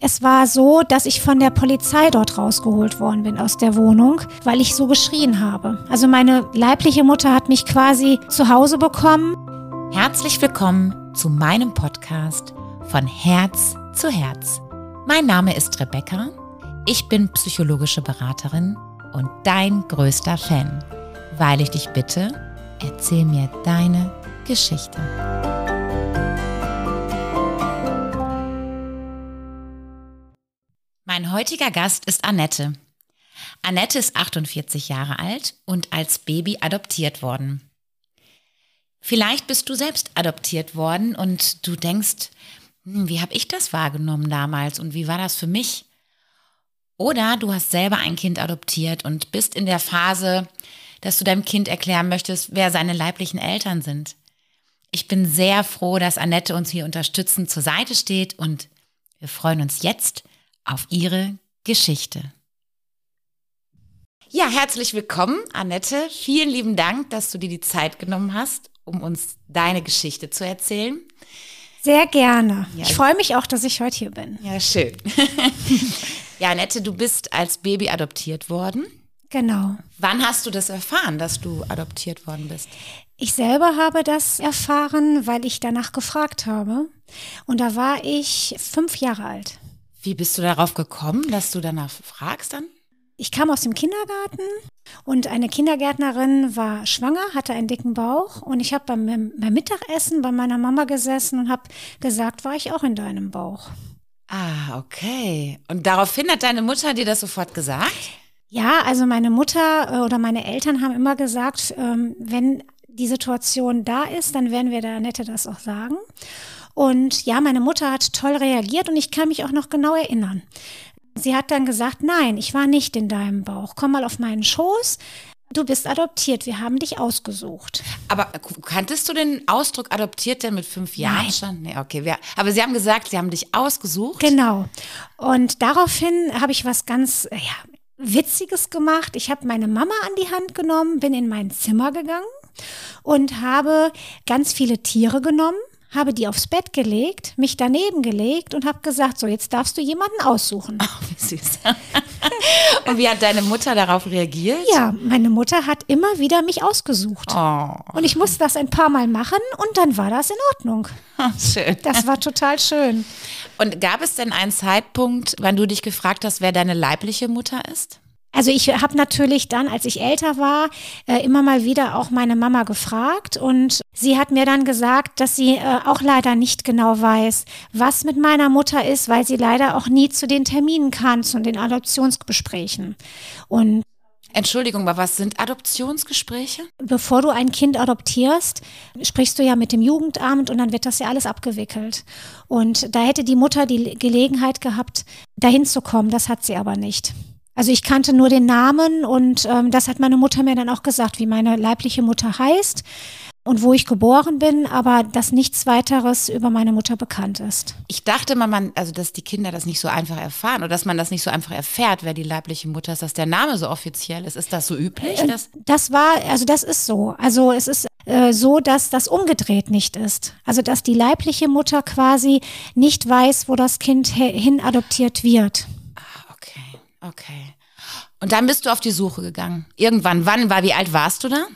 Es war so, dass ich von der Polizei dort rausgeholt worden bin aus der Wohnung, weil ich so geschrien habe. Also meine leibliche Mutter hat mich quasi zu Hause bekommen. Herzlich willkommen zu meinem Podcast von Herz zu Herz. Mein Name ist Rebecca. Ich bin psychologische Beraterin und dein größter Fan, weil ich dich bitte, erzähl mir deine Geschichte. Mein heutiger Gast ist Annette. Annette ist 48 Jahre alt und als Baby adoptiert worden. Vielleicht bist du selbst adoptiert worden und du denkst, hm, wie habe ich das wahrgenommen damals und wie war das für mich? Oder du hast selber ein Kind adoptiert und bist in der Phase, dass du deinem Kind erklären möchtest, wer seine leiblichen Eltern sind. Ich bin sehr froh, dass Annette uns hier unterstützend zur Seite steht und wir freuen uns jetzt auf ihre Geschichte. Ja, herzlich willkommen, Annette. Vielen lieben Dank, dass du dir die Zeit genommen hast, um uns deine Geschichte zu erzählen. Sehr gerne. Ja, ich freue mich auch, dass ich heute hier bin. Ja, schön. ja, Annette, du bist als Baby adoptiert worden. Genau. Wann hast du das erfahren, dass du adoptiert worden bist? Ich selber habe das erfahren, weil ich danach gefragt habe. Und da war ich fünf Jahre alt. Wie bist du darauf gekommen, dass du danach fragst dann? Ich kam aus dem Kindergarten und eine Kindergärtnerin war schwanger, hatte einen dicken Bauch und ich habe beim, beim Mittagessen bei meiner Mama gesessen und habe gesagt, war ich auch in deinem Bauch. Ah, okay. Und daraufhin hat deine Mutter dir das sofort gesagt? Ja, also meine Mutter äh, oder meine Eltern haben immer gesagt, ähm, wenn die Situation da ist, dann werden wir der Nette das auch sagen. Und ja, meine Mutter hat toll reagiert und ich kann mich auch noch genau erinnern. Sie hat dann gesagt, nein, ich war nicht in deinem Bauch. Komm mal auf meinen Schoß. Du bist adoptiert, wir haben dich ausgesucht. Aber kanntest du den Ausdruck adoptiert denn mit fünf Jahren Nein. schon? Nee, okay. Wir, aber Sie haben gesagt, Sie haben dich ausgesucht. Genau. Und daraufhin habe ich was ganz ja, Witziges gemacht. Ich habe meine Mama an die Hand genommen, bin in mein Zimmer gegangen und habe ganz viele Tiere genommen habe die aufs Bett gelegt, mich daneben gelegt und habe gesagt, so jetzt darfst du jemanden aussuchen. Oh, wie süß. und wie hat deine Mutter darauf reagiert? Ja, meine Mutter hat immer wieder mich ausgesucht. Oh. Und ich musste das ein paar Mal machen und dann war das in Ordnung. Oh, schön. Das war total schön. Und gab es denn einen Zeitpunkt, wann du dich gefragt hast, wer deine leibliche Mutter ist? Also ich habe natürlich dann, als ich älter war, äh, immer mal wieder auch meine Mama gefragt und sie hat mir dann gesagt, dass sie äh, auch leider nicht genau weiß, was mit meiner Mutter ist, weil sie leider auch nie zu den Terminen kann, zu den Adoptionsgesprächen. Und Entschuldigung, aber was sind Adoptionsgespräche? Bevor du ein Kind adoptierst, sprichst du ja mit dem Jugendamt und dann wird das ja alles abgewickelt. Und da hätte die Mutter die Gelegenheit gehabt, dahin zu kommen. Das hat sie aber nicht. Also ich kannte nur den Namen und ähm, das hat meine Mutter mir dann auch gesagt, wie meine leibliche Mutter heißt und wo ich geboren bin, aber dass nichts weiteres über meine Mutter bekannt ist. Ich dachte mal, man, also dass die Kinder das nicht so einfach erfahren oder dass man das nicht so einfach erfährt, wer die leibliche Mutter ist, dass der Name so offiziell ist. Ist das so üblich? Äh, das war, also das ist so. Also es ist äh, so, dass das umgedreht nicht ist. Also dass die leibliche Mutter quasi nicht weiß, wo das Kind hin adoptiert wird. Okay. Und dann bist du auf die Suche gegangen. Irgendwann, wann war, wie alt warst du da?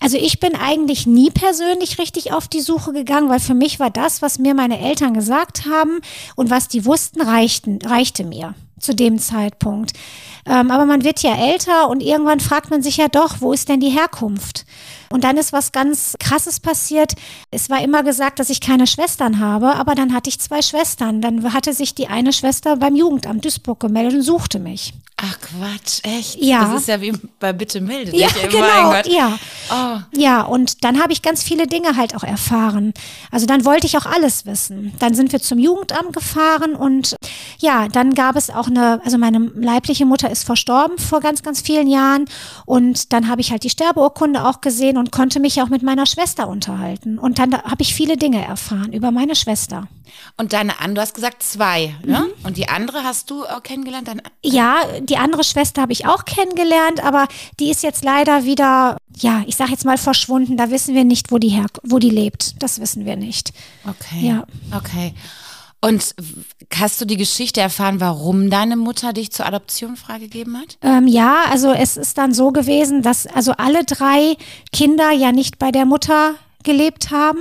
Also ich bin eigentlich nie persönlich richtig auf die Suche gegangen, weil für mich war das, was mir meine Eltern gesagt haben und was die wussten, reichten, reichte mir zu dem Zeitpunkt. Ähm, aber man wird ja älter und irgendwann fragt man sich ja doch, wo ist denn die Herkunft? Und dann ist was ganz Krasses passiert. Es war immer gesagt, dass ich keine Schwestern habe, aber dann hatte ich zwei Schwestern. Dann hatte sich die eine Schwester beim Jugendamt Duisburg gemeldet und suchte mich. Ach Quatsch, echt? Ja. Das ist ja wie bei Bitte melde dich. Ja, genau, ja. Oh. Ja, und dann habe ich ganz viele Dinge halt auch erfahren. Also dann wollte ich auch alles wissen. Dann sind wir zum Jugendamt gefahren und ja, dann gab es auch eine, also meine leibliche Mutter ist verstorben vor ganz, ganz vielen Jahren und dann habe ich halt die Sterbeurkunde auch gesehen und konnte mich auch mit meiner Schwester unterhalten. Und dann habe ich viele Dinge erfahren über meine Schwester. Und deine andere, du hast gesagt zwei, ne? Mhm. Und die andere hast du auch kennengelernt? Deine ja, die andere Schwester habe ich auch kennengelernt, aber die ist jetzt leider wieder, ja, ich sage jetzt mal verschwunden. Da wissen wir nicht, wo die her, wo die lebt. Das wissen wir nicht. Okay. Ja. Okay. Und hast du die Geschichte erfahren, warum deine Mutter dich zur Adoption freigegeben hat? Ähm, ja, also es ist dann so gewesen, dass also alle drei Kinder ja nicht bei der Mutter gelebt haben,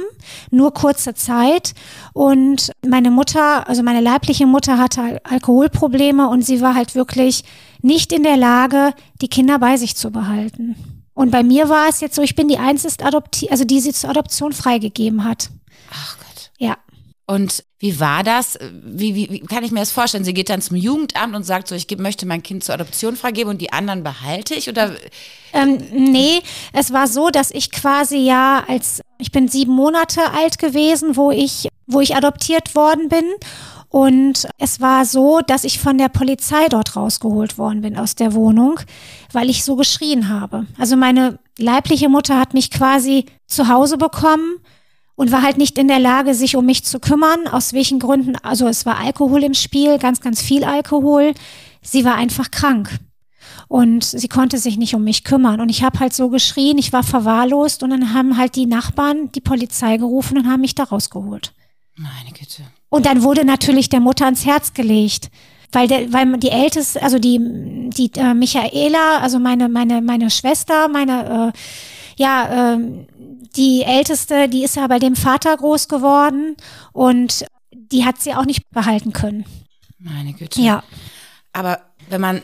nur kurze Zeit. Und meine Mutter, also meine leibliche Mutter hatte Alkoholprobleme und sie war halt wirklich nicht in der Lage, die Kinder bei sich zu behalten. Und bei mir war es jetzt so, ich bin die einzige Adopti also die sie zur Adoption freigegeben hat. Ach Gott. Und wie war das? Wie, wie, wie kann ich mir das vorstellen? Sie geht dann zum Jugendamt und sagt so, ich möchte mein Kind zur Adoption freigeben und die anderen behalte ich? Oder? Ähm, nee, es war so, dass ich quasi ja als, ich bin sieben Monate alt gewesen, wo ich, wo ich adoptiert worden bin. Und es war so, dass ich von der Polizei dort rausgeholt worden bin aus der Wohnung, weil ich so geschrien habe. Also meine leibliche Mutter hat mich quasi zu Hause bekommen und war halt nicht in der Lage, sich um mich zu kümmern. Aus welchen Gründen? Also es war Alkohol im Spiel, ganz, ganz viel Alkohol. Sie war einfach krank. Und sie konnte sich nicht um mich kümmern. Und ich habe halt so geschrien, ich war verwahrlost und dann haben halt die Nachbarn die Polizei gerufen und haben mich da rausgeholt. Meine Güte. Und dann wurde natürlich der Mutter ans Herz gelegt. Weil, der, weil die älteste, also die, die äh, Michaela, also meine, meine, meine Schwester, meine, äh, ja, äh, die älteste, die ist ja bei dem Vater groß geworden und die hat sie auch nicht behalten können. Meine Güte. Ja. Aber wenn man,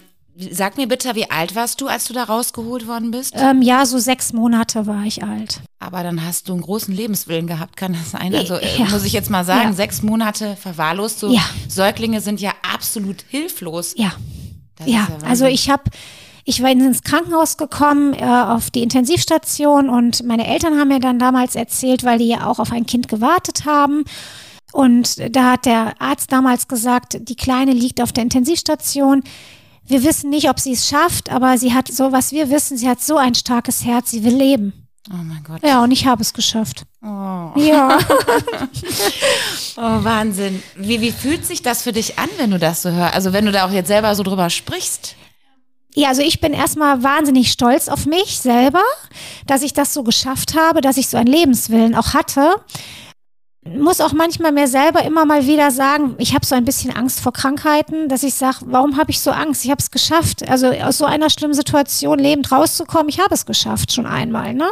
sag mir bitte, wie alt warst du, als du da rausgeholt worden bist? Ähm, ja, so sechs Monate war ich alt. Aber dann hast du einen großen Lebenswillen gehabt, kann das sein? Also äh, Ja. muss ich jetzt mal sagen, Ja. sechs Monate verwahrlost, so Ja. Säuglinge sind ja absolut hilflos. Ja. Das Ja, also ich habe, ich war ins Krankenhaus gekommen, äh, auf die Intensivstation und meine Eltern haben mir dann damals erzählt, weil die ja auch auf ein Kind gewartet haben. Und da hat der Arzt damals gesagt, die Kleine liegt auf der Intensivstation. Wir wissen nicht, ob sie es schafft, aber sie hat so, was wir wissen, sie hat so ein starkes Herz, sie will leben. Oh mein Gott. Ja, und ich habe es geschafft. Oh. Ja. oh, Wahnsinn. Wie, wie fühlt sich das für dich an, wenn du das so hörst? Also wenn du da auch jetzt selber so drüber sprichst? Ja, also ich bin erstmal wahnsinnig stolz auf mich selber, dass ich das so geschafft habe, dass ich so einen Lebenswillen auch hatte. Muss auch manchmal mir selber immer mal wieder sagen, ich habe so ein bisschen Angst vor Krankheiten, dass ich sage, warum habe ich so Angst? Ich habe es geschafft. Also aus so einer schlimmen Situation lebend rauszukommen, ich habe es geschafft schon einmal. Ne?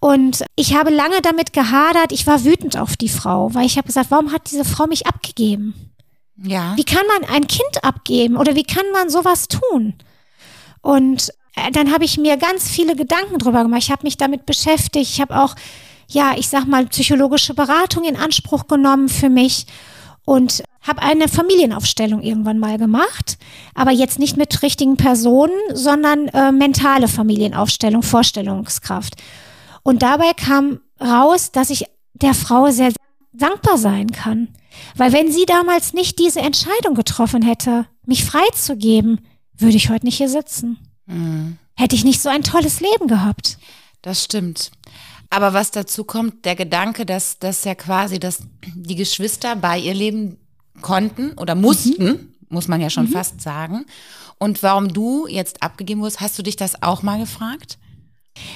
Und ich habe lange damit gehadert, ich war wütend auf die Frau, weil ich habe gesagt, warum hat diese Frau mich abgegeben? Ja. Wie kann man ein Kind abgeben oder wie kann man sowas tun? Und äh, dann habe ich mir ganz viele Gedanken drüber gemacht. Ich habe mich damit beschäftigt. Ich habe auch, ja, ich sag mal, psychologische Beratung in Anspruch genommen für mich und habe eine Familienaufstellung irgendwann mal gemacht, aber jetzt nicht mit richtigen Personen, sondern äh, mentale Familienaufstellung, Vorstellungskraft. Und dabei kam raus, dass ich der Frau sehr dankbar sein kann. Weil wenn sie damals nicht diese Entscheidung getroffen hätte, mich freizugeben, würde ich heute nicht hier sitzen. Mhm. Hätte ich nicht so ein tolles Leben gehabt. Das stimmt. Aber was dazu kommt, der Gedanke, dass, dass ja quasi, dass die Geschwister bei ihr leben konnten oder mussten, muss man ja schon fast sagen. Und warum du jetzt abgegeben wurdest, hast du dich das auch mal gefragt?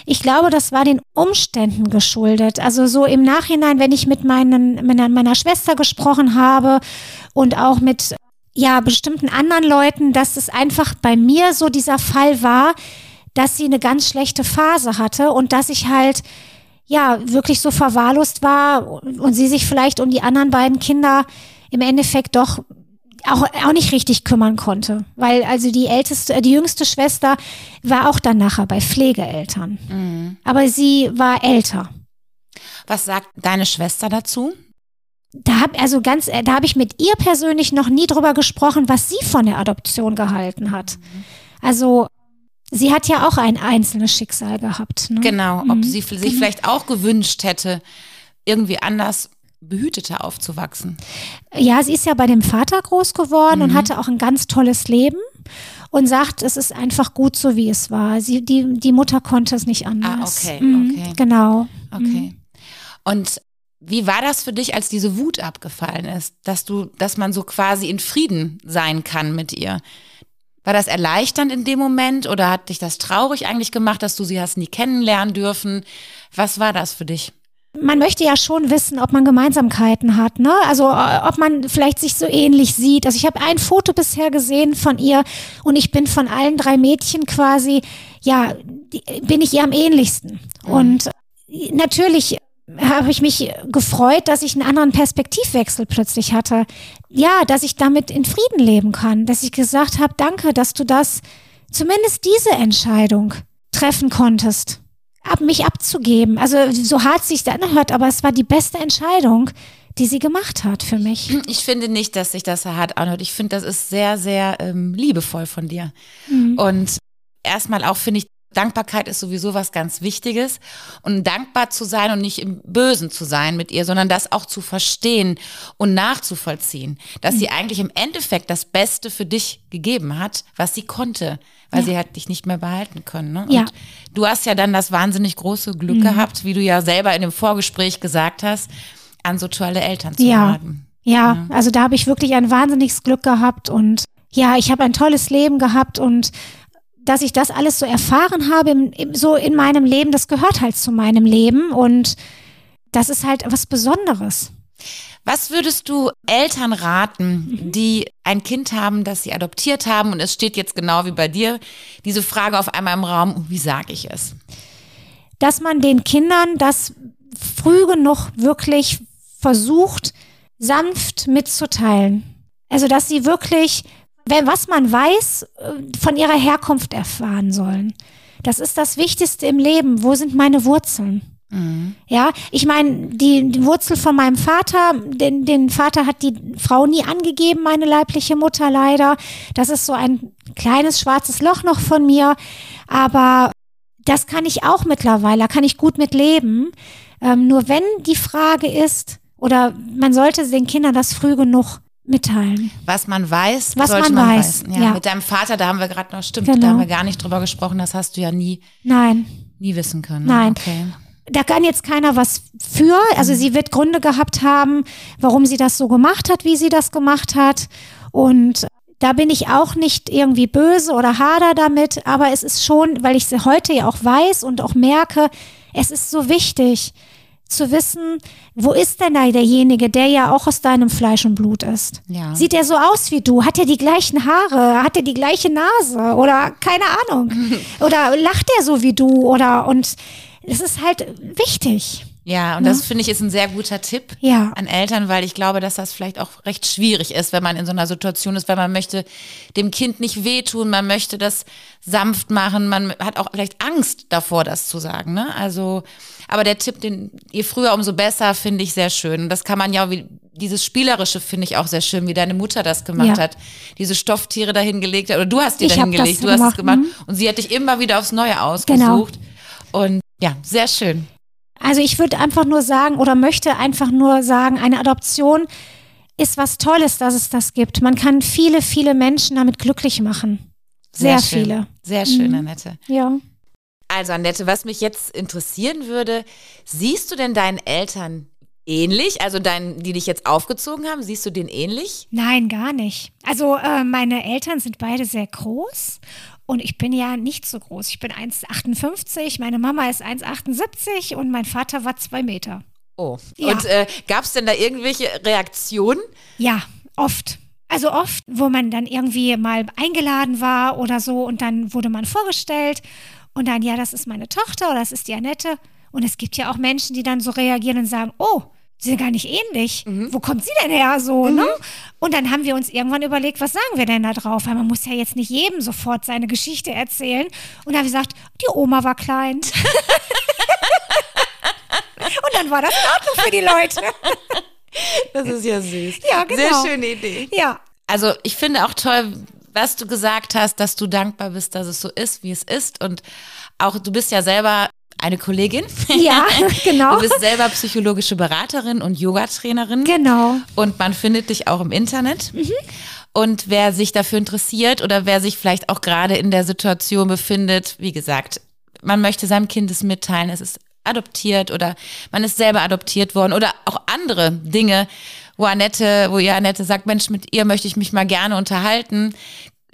Ich glaube, das war den Umständen geschuldet. Also so im Nachhinein, wenn ich mit meinen, meiner, meiner Schwester gesprochen habe und auch mit ja bestimmten anderen Leuten, dass es einfach bei mir so dieser Fall war, dass sie eine ganz schlechte Phase hatte und dass ich halt ja wirklich so verwahrlost war und sie sich vielleicht um die anderen beiden Kinder im Endeffekt doch auch, auch nicht richtig kümmern konnte. Weil also die älteste, äh, die jüngste Schwester war auch dann nachher bei Pflegeeltern. Aber sie war älter. Was sagt deine Schwester dazu? Da hab also ganz, äh, da habe ich mit ihr persönlich noch nie drüber gesprochen, was sie von der Adoption gehalten hat. Also sie hat ja auch ein einzelnes Schicksal gehabt. Ne? Genau, ob Mhm. sie sich vielleicht auch gewünscht hätte, irgendwie anders behüteter aufzuwachsen. Ja, sie ist ja bei dem Vater groß geworden und Mhm. hatte auch ein ganz tolles Leben und sagt, es ist einfach gut so, wie es war. Sie, die, die Mutter konnte es nicht anders. Ah, okay, Mhm, okay. Genau. Okay. Und wie war das für dich, als diese Wut abgefallen ist, dass du, dass man so quasi in Frieden sein kann mit ihr? War das erleichternd in dem Moment oder hat dich das traurig eigentlich gemacht, dass du sie hast nie kennenlernen dürfen? Was war das für dich? man möchte ja schon wissen, ob man Gemeinsamkeiten hat, ne? Also äh, ob man vielleicht sich so ähnlich sieht. Also ich habe ein Foto bisher gesehen von ihr und ich bin von allen drei Mädchen quasi, ja, bin ich ihr am ähnlichsten. Mhm. Und natürlich habe ich mich gefreut, dass ich einen anderen Perspektivwechsel plötzlich hatte. Ja, dass ich damit in Frieden leben kann, dass ich gesagt habe, danke, dass du das, zumindest diese Entscheidung treffen konntest, ab mich abzugeben. Also so hart sich das anhört, aber es war die beste Entscheidung, die sie gemacht hat für mich. Ich finde nicht, dass sich das hart anhört. Ich finde, das ist sehr, sehr ähm, liebevoll von dir. Mhm. Und erstmal auch finde ich Dankbarkeit ist sowieso was ganz Wichtiges. Und dankbar zu sein und nicht im Bösen zu sein mit ihr, sondern das auch zu verstehen und nachzuvollziehen, dass mhm. sie eigentlich im Endeffekt das Beste für dich gegeben hat, was sie konnte, weil ja. sie hat dich nicht mehr behalten können. Ne? Ja. du hast ja dann das wahnsinnig große Glück mhm. gehabt, wie du ja selber in dem Vorgespräch gesagt hast, an so tolle Eltern zu ja. haben. Ja, ja, also da habe ich wirklich ein wahnsinniges Glück gehabt und ja, ich habe ein tolles Leben gehabt und dass ich das alles so erfahren habe, so in meinem Leben, das gehört halt zu meinem Leben und das ist halt was Besonderes. Was würdest du Eltern raten, mhm. die ein Kind haben, das sie adoptiert haben und es steht jetzt genau wie bei dir diese Frage auf einmal im Raum, wie sage ich es? Dass man den Kindern das früh genug wirklich versucht, sanft mitzuteilen. Also, dass sie wirklich was man weiß, äh, von ihrer Herkunft erfahren sollen. Das ist das Wichtigste im Leben. Wo sind meine Wurzeln? Mhm. Ja, ich meine, die, die, Wurzel von meinem Vater, den, den Vater hat die Frau nie angegeben, meine leibliche Mutter leider. Das ist so ein kleines schwarzes Loch noch von mir. Aber das kann ich auch mittlerweile, da kann ich gut mit leben. Ähm, nur wenn die Frage ist, oder man sollte den Kindern das früh genug mitteilen. Was man weiß, was man, man, weiß. Ja, ja, Mit deinem Vater, da haben wir gerade noch, stimmt, genau. da haben wir gar nicht drüber gesprochen, das hast du ja nie, Nein. nie wissen können. Ne? Nein. Okay. Da kann jetzt keiner was für. Also mhm. sie wird Gründe gehabt haben, warum sie das so gemacht hat, wie sie das gemacht hat. Und da bin ich auch nicht irgendwie böse oder hader damit, aber es ist schon, weil ich sie heute ja auch weiß und auch merke, es ist so wichtig, zu wissen, wo ist denn da derjenige, der ja auch aus deinem Fleisch und Blut ist? Ja. Sieht er so aus wie du? Hat er die gleichen Haare? Hat er die gleiche Nase? Oder keine Ahnung. Oder lacht er so wie du? Oder und es ist halt wichtig. Ja, und ja. das finde ich ist ein sehr guter Tipp ja. an Eltern, weil ich glaube, dass das vielleicht auch recht schwierig ist, wenn man in so einer Situation ist, weil man möchte dem Kind nicht wehtun, man möchte das sanft machen, man hat auch vielleicht Angst davor, das zu sagen. Ne? Also, aber der Tipp, den je früher, umso besser, finde ich sehr schön. Und das kann man ja, wie dieses Spielerische finde ich auch sehr schön, wie deine Mutter das gemacht ja. hat. Diese Stofftiere dahin gelegt hat, oder du hast die dahin gelegt, du hast es gemacht. Mhm. Und sie hat dich immer wieder aufs Neue ausgesucht. Genau. Und ja, sehr schön. Also ich würde einfach nur sagen oder möchte einfach nur sagen, eine Adoption ist was Tolles, dass es das gibt. Man kann viele, viele Menschen damit glücklich machen. Sehr, Sehr viele. Sehr schön, mhm. Annette. Ja. Also Annette, was mich jetzt interessieren würde, siehst du denn deinen Eltern ähnlich? Also deinen, die dich jetzt aufgezogen haben, siehst du den ähnlich? Nein, gar nicht. Also äh, meine Eltern sind beide sehr groß und ich bin ja nicht so groß. Ich bin 1,58, meine Mama ist 1,78 und mein Vater war zwei Meter. Oh. Ja. Und äh, gab es denn da irgendwelche Reaktionen? Ja, oft. Also oft, wo man dann irgendwie mal eingeladen war oder so und dann wurde man vorgestellt und dann, ja, das ist meine Tochter oder das ist die Annette. Und es gibt ja auch Menschen, die dann so reagieren und sagen, oh, sie sind gar nicht ähnlich. Mhm. Wo kommt sie denn her so? Mhm. Ne? Und dann haben wir uns irgendwann überlegt, was sagen wir denn da drauf? Weil man muss ja jetzt nicht jedem sofort seine Geschichte erzählen. Und dann haben wir gesagt, die Oma war klein. und dann war das in Ordnung für die Leute. das ist ja süß. Ja, genau. Sehr schöne Idee. Ja. Also ich finde auch toll, was du gesagt hast, dass du dankbar bist, dass es so ist, wie es ist. Und auch du bist ja selber eine Kollegin. Ja, genau. Du bist selber psychologische Beraterin und Yogatrainerin. Genau. Und man findet dich auch im Internet. Mhm. Und wer sich dafür interessiert oder wer sich vielleicht auch gerade in der Situation befindet, wie gesagt, man möchte seinem Kind es mitteilen, es ist adoptiert oder man ist selber adoptiert worden oder auch andere Dinge, wo Annette, wo ihr Annette sagt, Mensch, mit ihr möchte ich mich mal gerne unterhalten,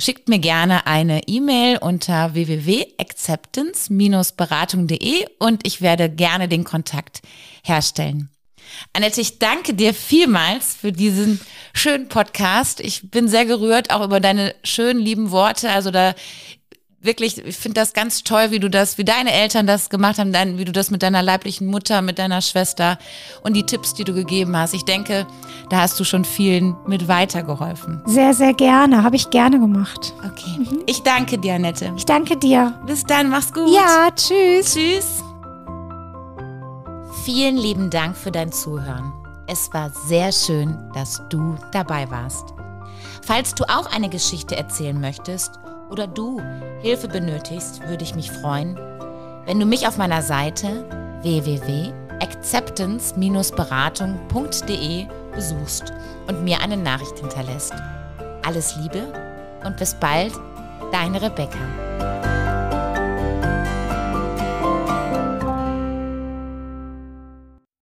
schickt mir gerne eine E-Mail unter www.acceptance-beratung.de und ich werde gerne den Kontakt herstellen. Annette, ich danke dir vielmals für diesen schönen Podcast. Ich bin sehr gerührt, auch über deine schönen, lieben Worte. Also da wirklich, ich finde das ganz toll, wie du das, wie deine Eltern das gemacht haben, dein, wie du das mit deiner leiblichen Mutter, mit deiner Schwester und die Tipps, die du gegeben hast. Ich denke, da hast du schon vielen mit weitergeholfen. Sehr, sehr gerne. Habe ich gerne gemacht. Okay. Mhm. Ich danke dir, Annette. Ich danke dir. Bis dann, mach's gut. Ja, tschüss. Tschüss. Vielen lieben Dank für dein Zuhören. Es war sehr schön, dass du dabei warst. Falls du auch eine Geschichte erzählen möchtest oder du Hilfe benötigst, würde ich mich freuen, wenn du mich auf meiner Seite www.acceptance-beratung.de besuchst und mir eine Nachricht hinterlässt. Alles Liebe und bis bald, deine Rebecca.